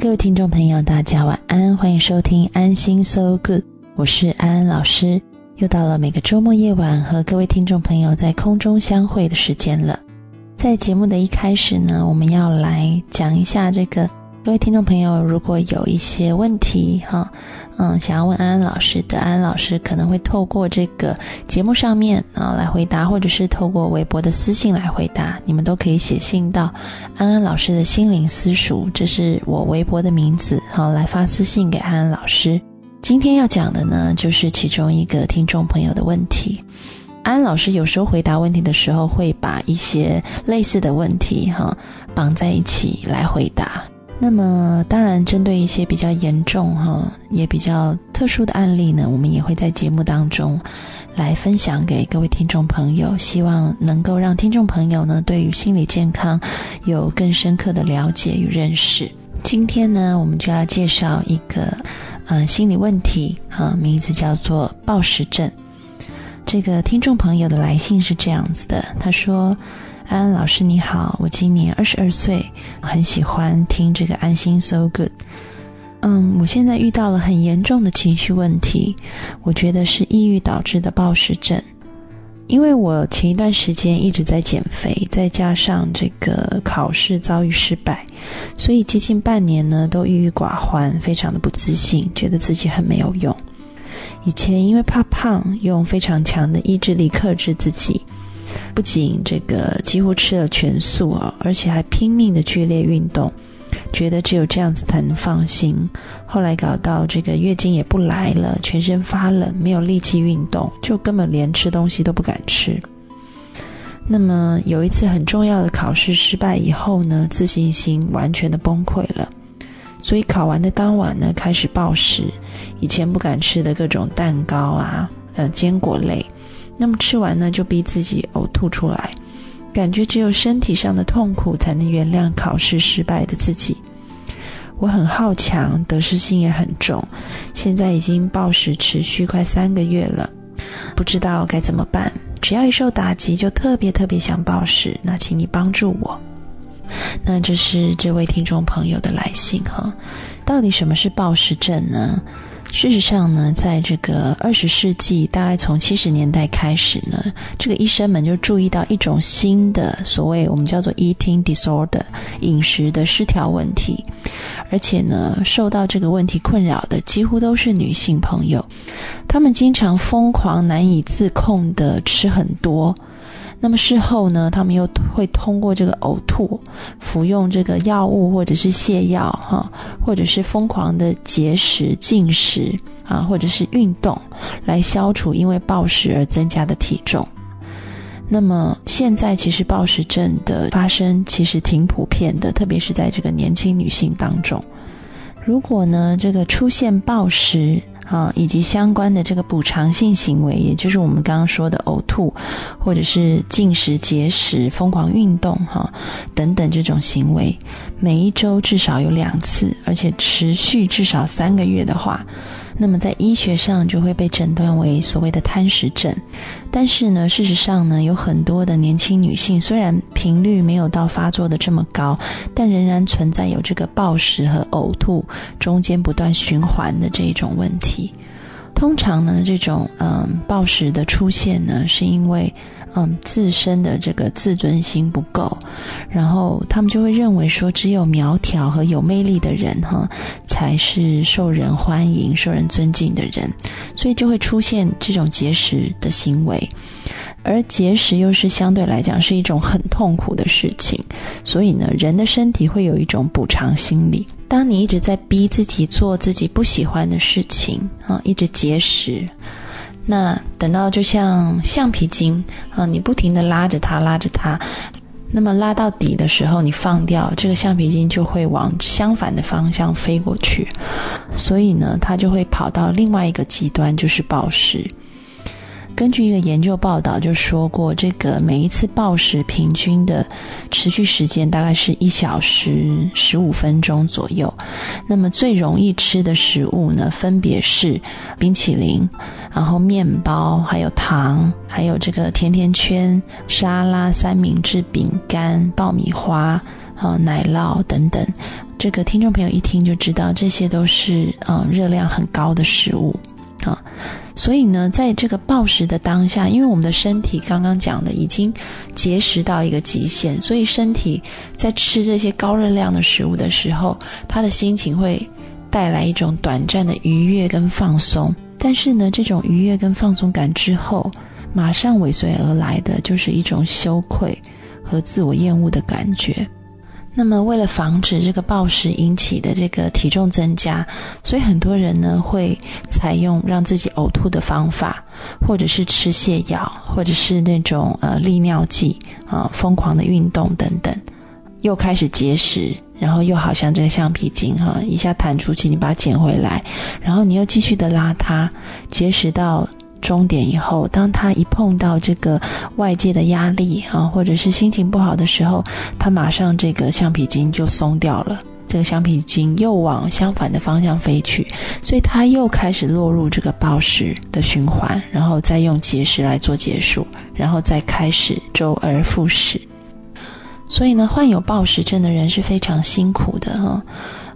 各位听众朋友，大家晚安，欢迎收听安心 So Good，我是安安老师。又到了每个周末夜晚和各位听众朋友在空中相会的时间了。在节目的一开始呢，我们要来讲一下这个。各位听众朋友，如果有一些问题哈，嗯，想要问安安老师的，安安老师可能会透过这个节目上面啊来回答，或者是透过微博的私信来回答，你们都可以写信到安安老师的心灵私塾，这是我微博的名字，好来发私信给安安老师。今天要讲的呢，就是其中一个听众朋友的问题。安安老师有时候回答问题的时候，会把一些类似的问题哈绑在一起来回答。那么，当然，针对一些比较严重哈，也比较特殊的案例呢，我们也会在节目当中来分享给各位听众朋友，希望能够让听众朋友呢，对于心理健康有更深刻的了解与认识。今天呢，我们就要介绍一个嗯心理问题哈，名字叫做暴食症。这个听众朋友的来信是这样子的，他说。安安老师你好，我今年二十二岁，很喜欢听这个安心 So Good。嗯，我现在遇到了很严重的情绪问题，我觉得是抑郁导致的暴食症。因为我前一段时间一直在减肥，再加上这个考试遭遇失败，所以接近半年呢都郁郁寡欢，非常的不自信，觉得自己很没有用。以前因为怕胖，用非常强的意志力克制自己。不仅这个几乎吃了全素啊，而且还拼命的剧烈运动，觉得只有这样子才能放心。后来搞到这个月经也不来了，全身发冷，没有力气运动，就根本连吃东西都不敢吃。那么有一次很重要的考试失败以后呢，自信心完全的崩溃了，所以考完的当晚呢，开始暴食，以前不敢吃的各种蛋糕啊，呃，坚果类。那么吃完呢，就逼自己呕吐出来，感觉只有身体上的痛苦才能原谅考试失败的自己。我很好强，得失心也很重，现在已经暴食持续快三个月了，不知道该怎么办。只要一受打击，就特别特别想暴食。那请你帮助我。那这是这位听众朋友的来信哈，到底什么是暴食症呢？事实上呢，在这个二十世纪，大概从七十年代开始呢，这个医生们就注意到一种新的所谓我们叫做 eating disorder 饮食的失调问题，而且呢，受到这个问题困扰的几乎都是女性朋友，她们经常疯狂难以自控的吃很多。那么事后呢，他们又会通过这个呕吐、服用这个药物或者是泻药，哈，或者是疯狂的节食、进食啊，或者是运动，来消除因为暴食而增加的体重。那么现在其实暴食症的发生其实挺普遍的，特别是在这个年轻女性当中。如果呢，这个出现暴食，啊，以及相关的这个补偿性行为，也就是我们刚刚说的呕吐，或者是进食、节食、疯狂运动，哈，等等这种行为，每一周至少有两次，而且持续至少三个月的话。那么在医学上就会被诊断为所谓的贪食症，但是呢，事实上呢，有很多的年轻女性虽然频率没有到发作的这么高，但仍然存在有这个暴食和呕吐中间不断循环的这一种问题。通常呢，这种嗯暴食的出现呢，是因为。嗯，自身的这个自尊心不够，然后他们就会认为说，只有苗条和有魅力的人哈，才是受人欢迎、受人尊敬的人，所以就会出现这种节食的行为。而节食又是相对来讲是一种很痛苦的事情，所以呢，人的身体会有一种补偿心理。当你一直在逼自己做自己不喜欢的事情啊，一直节食。那等到就像橡皮筋啊，你不停的拉着它，拉着它，那么拉到底的时候，你放掉这个橡皮筋，就会往相反的方向飞过去，所以呢，它就会跑到另外一个极端，就是暴食。根据一个研究报道就说过，这个每一次暴食平均的持续时间大概是一小时十五分钟左右。那么最容易吃的食物呢，分别是冰淇淋，然后面包，还有糖，还有这个甜甜圈、沙拉、三明治、饼干、爆米花。啊奶酪等等。这个听众朋友一听就知道，这些都是嗯热量很高的食物啊。所以呢，在这个暴食的当下，因为我们的身体刚刚讲的已经节食到一个极限，所以身体在吃这些高热量的食物的时候，他的心情会带来一种短暂的愉悦跟放松。但是呢，这种愉悦跟放松感之后，马上尾随而来的就是一种羞愧和自我厌恶的感觉。那么，为了防止这个暴食引起的这个体重增加，所以很多人呢会采用让自己呕吐的方法，或者是吃泻药，或者是那种呃利尿剂啊，疯狂的运动等等，又开始节食，然后又好像这个橡皮筋哈，一下弹出去，你把它捡回来，然后你又继续的拉它，节食到。终点以后，当他一碰到这个外界的压力啊，或者是心情不好的时候，他马上这个橡皮筋就松掉了，这个橡皮筋又往相反的方向飞去，所以他又开始落入这个暴食的循环，然后再用节食来做结束，然后再开始周而复始。所以呢，患有暴食症的人是非常辛苦的哈。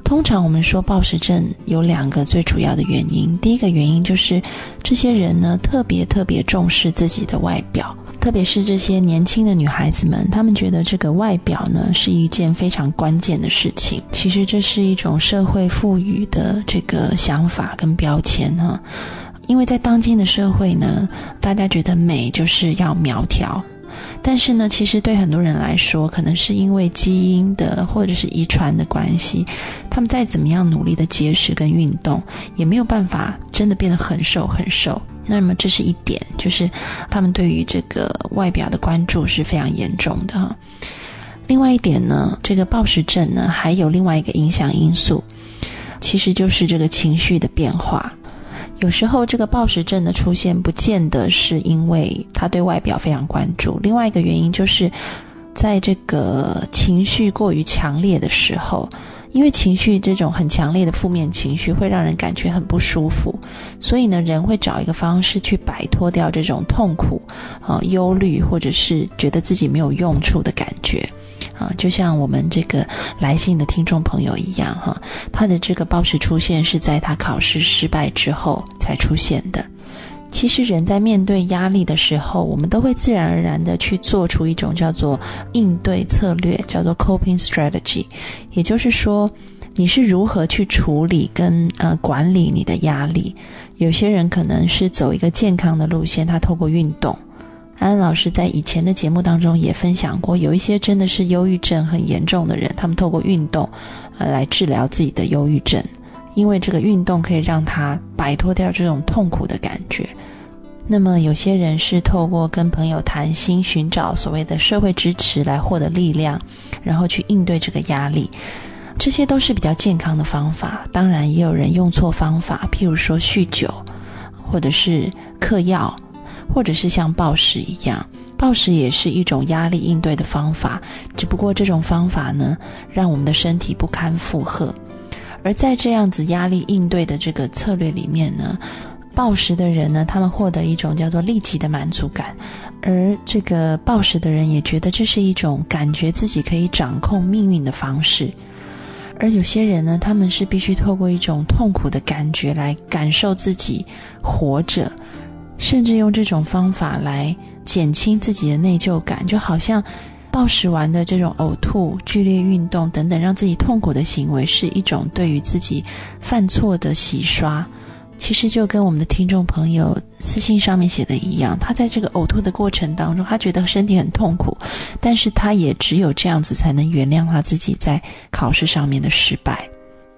通常我们说暴食症有两个最主要的原因，第一个原因就是这些人呢特别特别重视自己的外表，特别是这些年轻的女孩子们，她们觉得这个外表呢是一件非常关键的事情。其实这是一种社会赋予的这个想法跟标签哈，因为在当今的社会呢，大家觉得美就是要苗条。但是呢，其实对很多人来说，可能是因为基因的或者是遗传的关系，他们再怎么样努力的节食跟运动，也没有办法真的变得很瘦很瘦。那么这是一点，就是他们对于这个外表的关注是非常严重的哈。另外一点呢，这个暴食症呢，还有另外一个影响因素，其实就是这个情绪的变化。有时候，这个暴食症的出现不见得是因为他对外表非常关注。另外一个原因就是，在这个情绪过于强烈的时候，因为情绪这种很强烈的负面情绪会让人感觉很不舒服，所以呢，人会找一个方式去摆脱掉这种痛苦、啊忧虑，或者是觉得自己没有用处的感觉。啊，就像我们这个来信的听众朋友一样，哈，他的这个暴食出现是在他考试失败之后才出现的。其实人在面对压力的时候，我们都会自然而然的去做出一种叫做应对策略，叫做 coping strategy，也就是说，你是如何去处理跟呃管理你的压力。有些人可能是走一个健康的路线，他透过运动。安安老师在以前的节目当中也分享过，有一些真的是忧郁症很严重的人，他们透过运动，呃，来治疗自己的忧郁症，因为这个运动可以让他摆脱掉这种痛苦的感觉。那么有些人是透过跟朋友谈心，寻找所谓的社会支持来获得力量，然后去应对这个压力，这些都是比较健康的方法。当然，也有人用错方法，譬如说酗酒，或者是嗑药。或者是像暴食一样，暴食也是一种压力应对的方法，只不过这种方法呢，让我们的身体不堪负荷。而在这样子压力应对的这个策略里面呢，暴食的人呢，他们获得一种叫做立即的满足感，而这个暴食的人也觉得这是一种感觉自己可以掌控命运的方式。而有些人呢，他们是必须透过一种痛苦的感觉来感受自己活着。甚至用这种方法来减轻自己的内疚感，就好像暴食完的这种呕吐、剧烈运动等等，让自己痛苦的行为，是一种对于自己犯错的洗刷。其实就跟我们的听众朋友私信上面写的一样，他在这个呕吐的过程当中，他觉得身体很痛苦，但是他也只有这样子才能原谅他自己在考试上面的失败。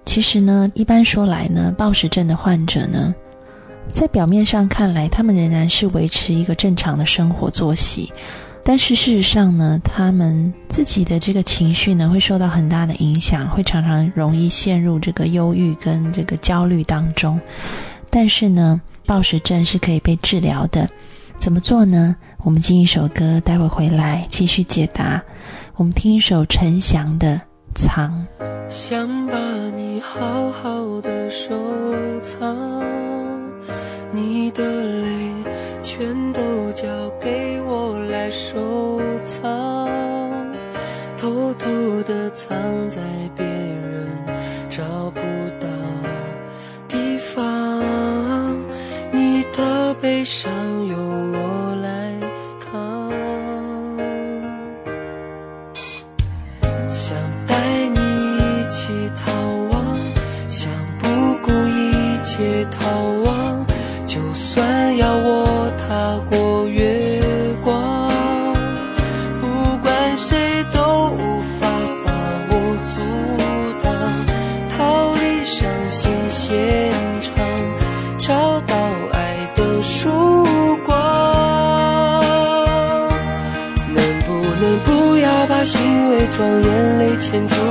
其实呢，一般说来呢，暴食症的患者呢。在表面上看来，他们仍然是维持一个正常的生活作息，但是事实上呢，他们自己的这个情绪呢，会受到很大的影响，会常常容易陷入这个忧郁跟这个焦虑当中。但是呢，暴食症是可以被治疗的，怎么做呢？我们进一首歌，待会回来继续解答。我们听一首陈翔的《藏》。想把你好好的收藏。你的泪全都交给我来收藏，偷偷。的藏在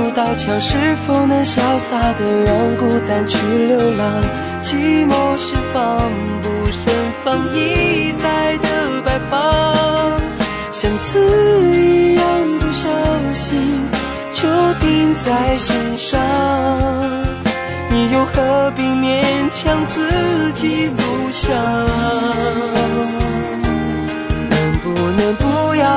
牵住刀枪？是否能潇洒的让孤单去流浪？寂寞是防不胜防一再的摆放，像刺一样不小心就钉在心上。你又何必勉强自己不想？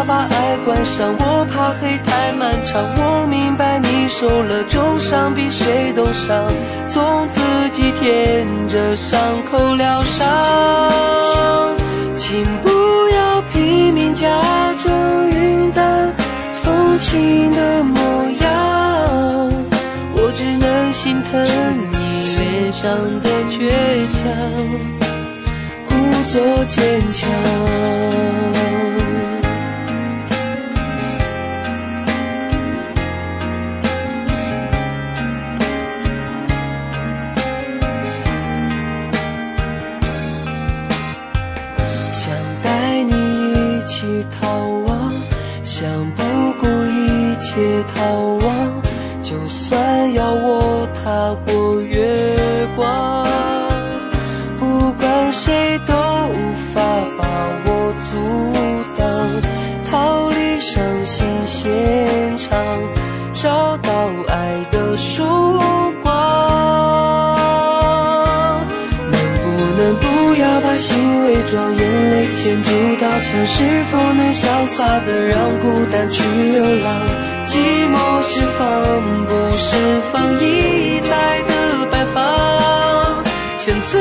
把爱关上？我怕黑太漫长。我明白你受了重伤，比谁都伤，总自己舔着伤口疗伤。请不要拼命假装云淡风轻的模样，我只能心疼你脸上的倔强。故作坚强。像刺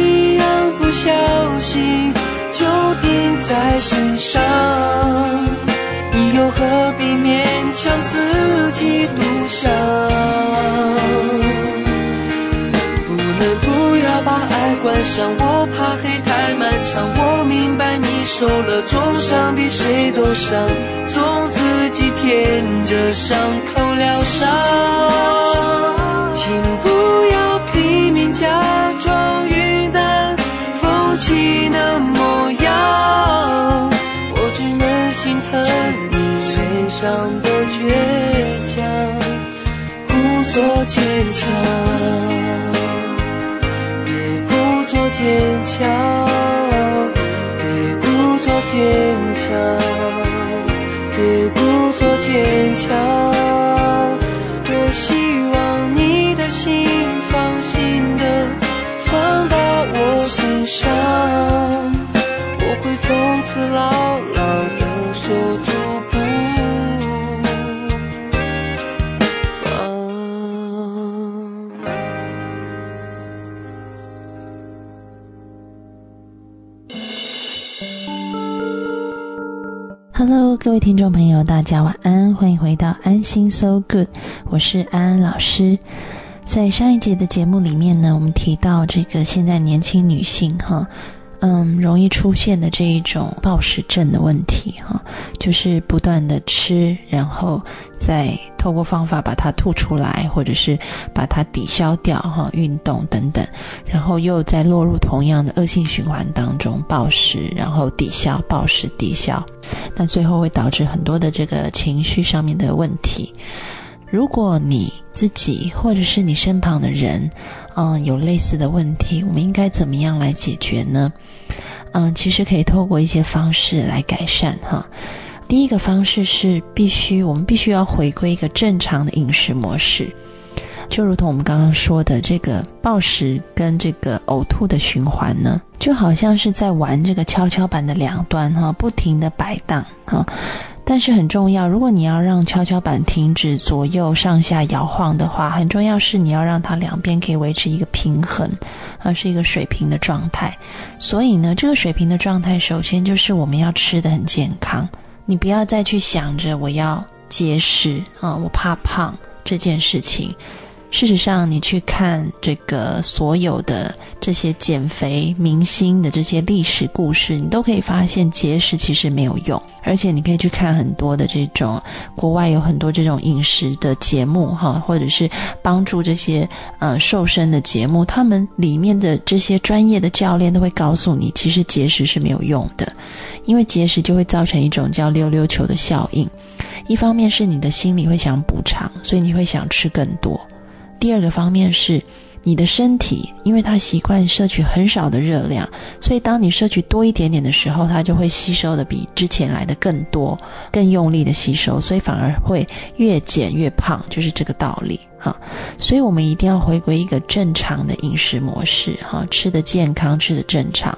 一样不小心就钉在心上。你又何必勉强自己独享？不能不要把爱关上，我怕黑太漫长。我明白你受了重伤，比谁都伤，总自己舔着伤口疗伤。请不要拼命假上的倔强，故作坚强。别故作坚强，别故作坚强，别故作坚强。位听众朋友，大家晚安，欢迎回到安心 So Good，我是安安老师。在上一节的节目里面呢，我们提到这个现在年轻女性哈，嗯，容易出现的这一种暴食症的问题哈，就是不断的吃，然后再透过方法把它吐出来，或者是把它抵消掉哈，运动等等，然后又再落入同样的恶性循环当中，暴食，然后抵消，暴食抵消，那最后会导致很多的这个情绪上面的问题。如果你自己或者是你身旁的人，嗯，有类似的问题，我们应该怎么样来解决呢？嗯，其实可以透过一些方式来改善哈。第一个方式是必须，我们必须要回归一个正常的饮食模式。就如同我们刚刚说的，这个暴食跟这个呕吐的循环呢，就好像是在玩这个跷跷板的两端哈，不停的摆荡哈。但是很重要，如果你要让跷跷板停止左右上下摇晃的话，很重要是你要让它两边可以维持一个平衡，而是一个水平的状态。所以呢，这个水平的状态，首先就是我们要吃的很健康，你不要再去想着我要节食啊，我怕胖这件事情。事实上，你去看这个所有的这些减肥明星的这些历史故事，你都可以发现节食其实没有用。而且你可以去看很多的这种国外有很多这种饮食的节目哈，或者是帮助这些呃瘦身的节目，他们里面的这些专业的教练都会告诉你，其实节食是没有用的，因为节食就会造成一种叫溜溜球的效应。一方面是你的心里会想补偿，所以你会想吃更多。第二个方面是，你的身体，因为它习惯摄取很少的热量，所以当你摄取多一点点的时候，它就会吸收的比之前来的更多，更用力的吸收，所以反而会越减越胖，就是这个道理哈。所以我们一定要回归一个正常的饮食模式哈，吃的健康，吃的正常，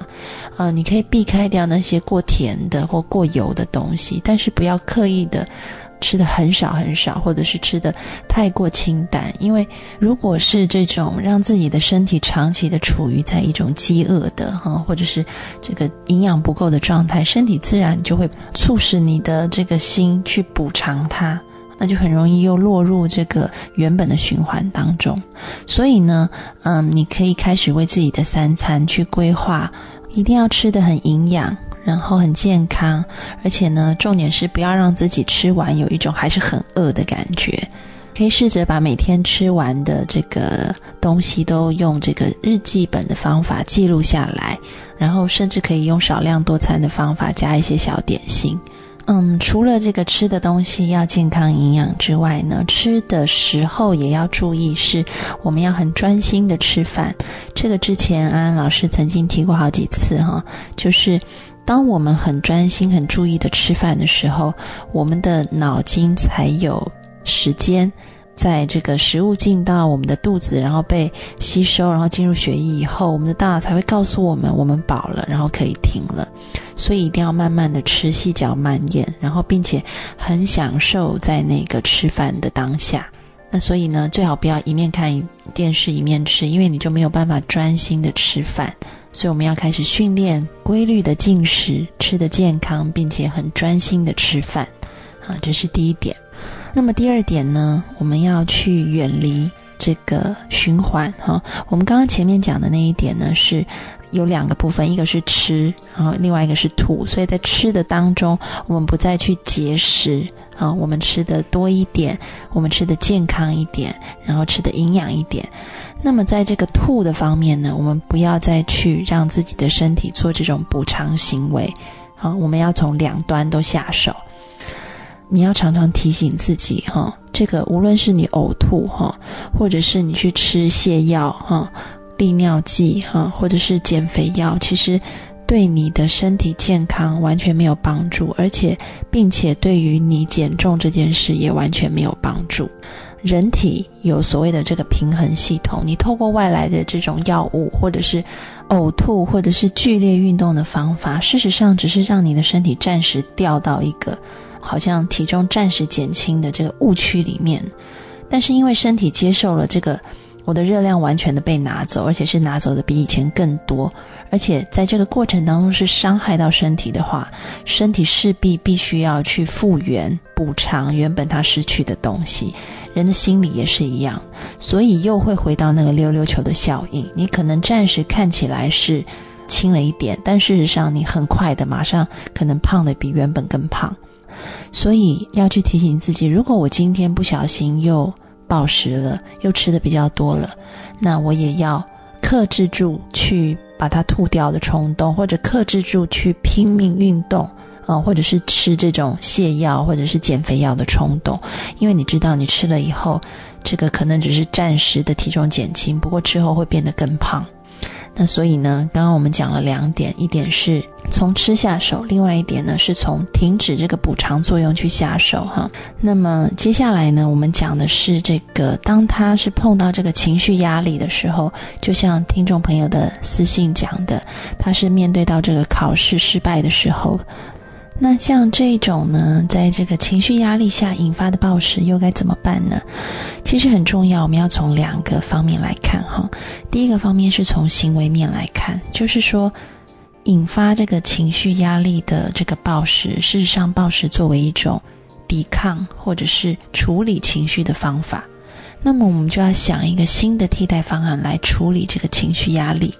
呃，你可以避开掉那些过甜的或过油的东西，但是不要刻意的。吃的很少很少，或者是吃的太过清淡，因为如果是这种让自己的身体长期的处于在一种饥饿的哈，或者是这个营养不够的状态，身体自然就会促使你的这个心去补偿它，那就很容易又落入这个原本的循环当中。所以呢，嗯，你可以开始为自己的三餐去规划，一定要吃的很营养。然后很健康，而且呢，重点是不要让自己吃完有一种还是很饿的感觉。可以试着把每天吃完的这个东西都用这个日记本的方法记录下来，然后甚至可以用少量多餐的方法加一些小点心。嗯，除了这个吃的东西要健康营养之外呢，吃的时候也要注意，是我们要很专心的吃饭。这个之前安安老师曾经提过好几次哈，就是。当我们很专心、很注意的吃饭的时候，我们的脑筋才有时间，在这个食物进到我们的肚子，然后被吸收，然后进入血液以后，我们的大脑才会告诉我们我们饱了，然后可以停了。所以一定要慢慢的吃，细嚼慢咽，然后并且很享受在那个吃饭的当下。那所以呢，最好不要一面看电视一面吃，因为你就没有办法专心的吃饭。所以我们要开始训练规律的进食，吃的健康，并且很专心的吃饭，啊，这是第一点。那么第二点呢，我们要去远离这个循环，哈。我们刚刚前面讲的那一点呢，是有两个部分，一个是吃，然后另外一个是吐。所以在吃的当中，我们不再去节食，啊，我们吃的多一点，我们吃的健康一点，然后吃的营养一点。那么，在这个吐的方面呢，我们不要再去让自己的身体做这种补偿行为，好，我们要从两端都下手。你要常常提醒自己，哈，这个无论是你呕吐，哈，或者是你去吃泻药，哈，利尿剂，哈，或者是减肥药，其实对你的身体健康完全没有帮助，而且，并且对于你减重这件事也完全没有帮助。人体有所谓的这个平衡系统，你透过外来的这种药物，或者是呕吐，或者是剧烈运动的方法，事实上只是让你的身体暂时掉到一个好像体重暂时减轻的这个误区里面。但是因为身体接受了这个，我的热量完全的被拿走，而且是拿走的比以前更多。而且在这个过程当中是伤害到身体的话，身体势必必须要去复原、补偿原本它失去的东西。人的心理也是一样，所以又会回到那个溜溜球的效应。你可能暂时看起来是轻了一点，但事实上你很快的马上可能胖的比原本更胖。所以要去提醒自己，如果我今天不小心又暴食了，又吃的比较多了，那我也要克制住去。把它吐掉的冲动，或者克制住去拼命运动啊，或者是吃这种泻药或者是减肥药的冲动，因为你知道你吃了以后，这个可能只是暂时的体重减轻，不过之后会变得更胖。那所以呢，刚刚我们讲了两点，一点是从吃下手，另外一点呢是从停止这个补偿作用去下手哈。那么接下来呢，我们讲的是这个，当他是碰到这个情绪压力的时候，就像听众朋友的私信讲的，他是面对到这个考试失败的时候，那像这种呢，在这个情绪压力下引发的暴食又该怎么办呢？其实很重要，我们要从两个方面来看哈。第一个方面是从行为面来看，就是说，引发这个情绪压力的这个暴食，事实上暴食作为一种抵抗或者是处理情绪的方法，那么我们就要想一个新的替代方案来处理这个情绪压力。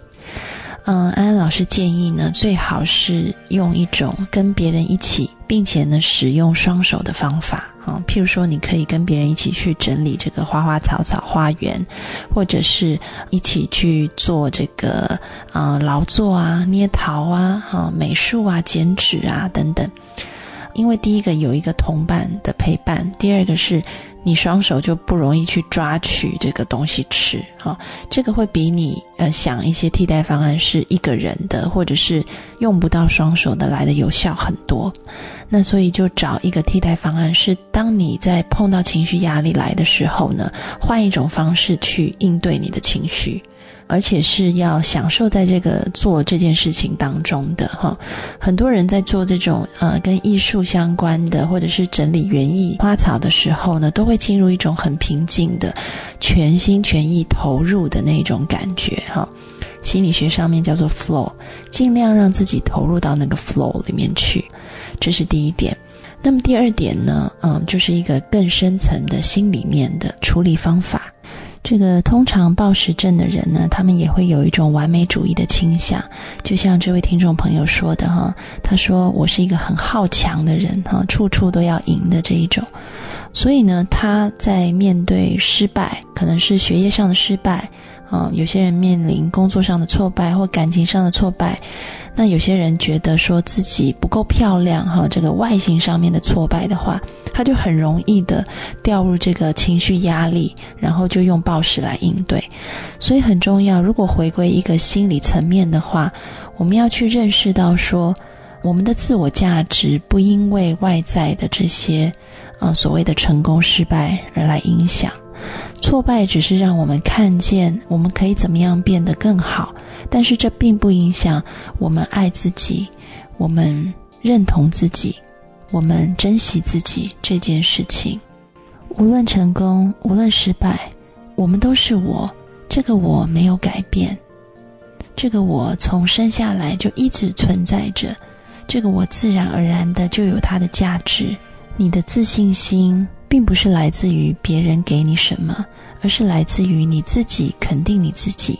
嗯，安安老师建议呢，最好是用一种跟别人一起，并且呢使用双手的方法啊。譬如说，你可以跟别人一起去整理这个花花草草花园，或者是一起去做这个啊劳作啊、捏陶啊、哈美术啊、剪纸啊等等。因为第一个有一个同伴的陪伴，第二个是。你双手就不容易去抓取这个东西吃，哈，这个会比你呃想一些替代方案是一个人的，或者是用不到双手的来的有效很多。那所以就找一个替代方案，是当你在碰到情绪压力来的时候呢，换一种方式去应对你的情绪。而且是要享受在这个做这件事情当中的哈，很多人在做这种呃跟艺术相关的，或者是整理园艺花草的时候呢，都会进入一种很平静的、全心全意投入的那种感觉哈。心理学上面叫做 flow，尽量让自己投入到那个 flow 里面去，这是第一点。那么第二点呢，嗯，就是一个更深层的心里面的处理方法。这个通常暴食症的人呢，他们也会有一种完美主义的倾向，就像这位听众朋友说的哈，他说我是一个很好强的人哈，处处都要赢的这一种，所以呢，他在面对失败，可能是学业上的失败。啊，有些人面临工作上的挫败或感情上的挫败，那有些人觉得说自己不够漂亮，哈，这个外形上面的挫败的话，他就很容易的掉入这个情绪压力，然后就用暴食来应对。所以很重要，如果回归一个心理层面的话，我们要去认识到说，我们的自我价值不因为外在的这些，呃，所谓的成功失败而来影响。挫败只是让我们看见我们可以怎么样变得更好，但是这并不影响我们爱自己、我们认同自己、我们珍惜自己这件事情。无论成功，无论失败，我们都是我。这个我没有改变，这个我从生下来就一直存在着，这个我自然而然的就有它的价值。你的自信心。并不是来自于别人给你什么，而是来自于你自己肯定你自己，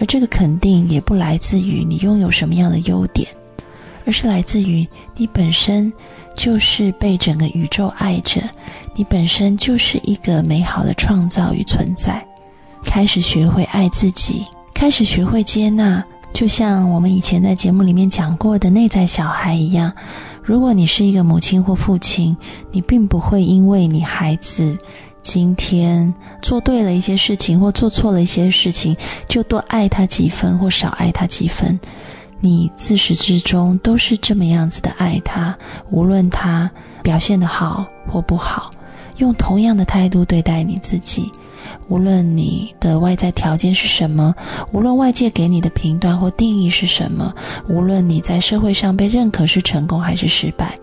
而这个肯定也不来自于你拥有什么样的优点，而是来自于你本身就是被整个宇宙爱着，你本身就是一个美好的创造与存在。开始学会爱自己，开始学会接纳，就像我们以前在节目里面讲过的内在小孩一样。如果你是一个母亲或父亲，你并不会因为你孩子今天做对了一些事情或做错了一些事情，就多爱他几分或少爱他几分。你自始至终都是这么样子的爱他，无论他表现的好或不好，用同样的态度对待你自己。无论你的外在条件是什么，无论外界给你的评断或定义是什么，无论你在社会上被认可是成功还是失败，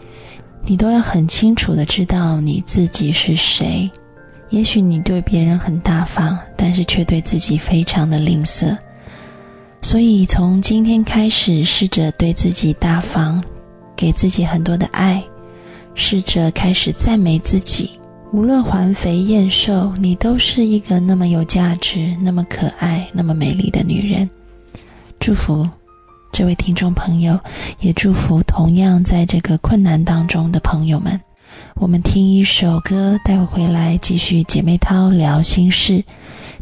你都要很清楚的知道你自己是谁。也许你对别人很大方，但是却对自己非常的吝啬。所以从今天开始，试着对自己大方，给自己很多的爱，试着开始赞美自己。无论环肥燕瘦，你都是一个那么有价值、那么可爱、那么美丽的女人。祝福这位听众朋友，也祝福同样在这个困难当中的朋友们。我们听一首歌，待会回来继续姐妹淘聊心事。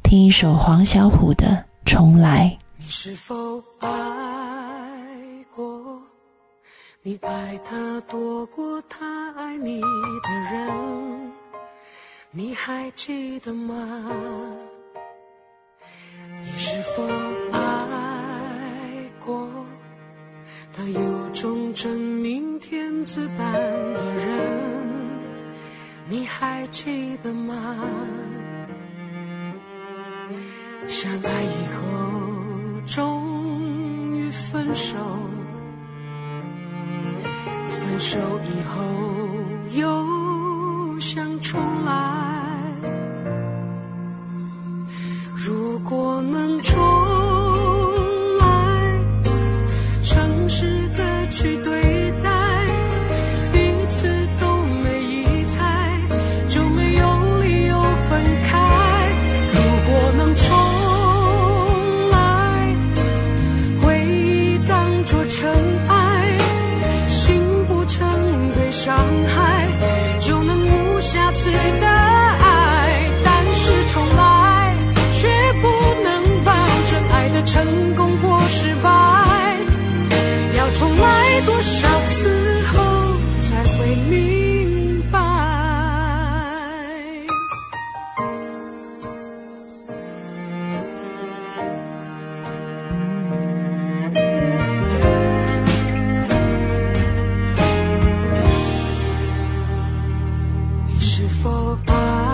听一首黄小琥的《重来》。你是否爱过？你爱他多过他爱你的人？你还记得吗？你是否爱过他有种真命天子般的人？你还记得吗？相爱以后终于分手。分手以后又想重来，如果能重是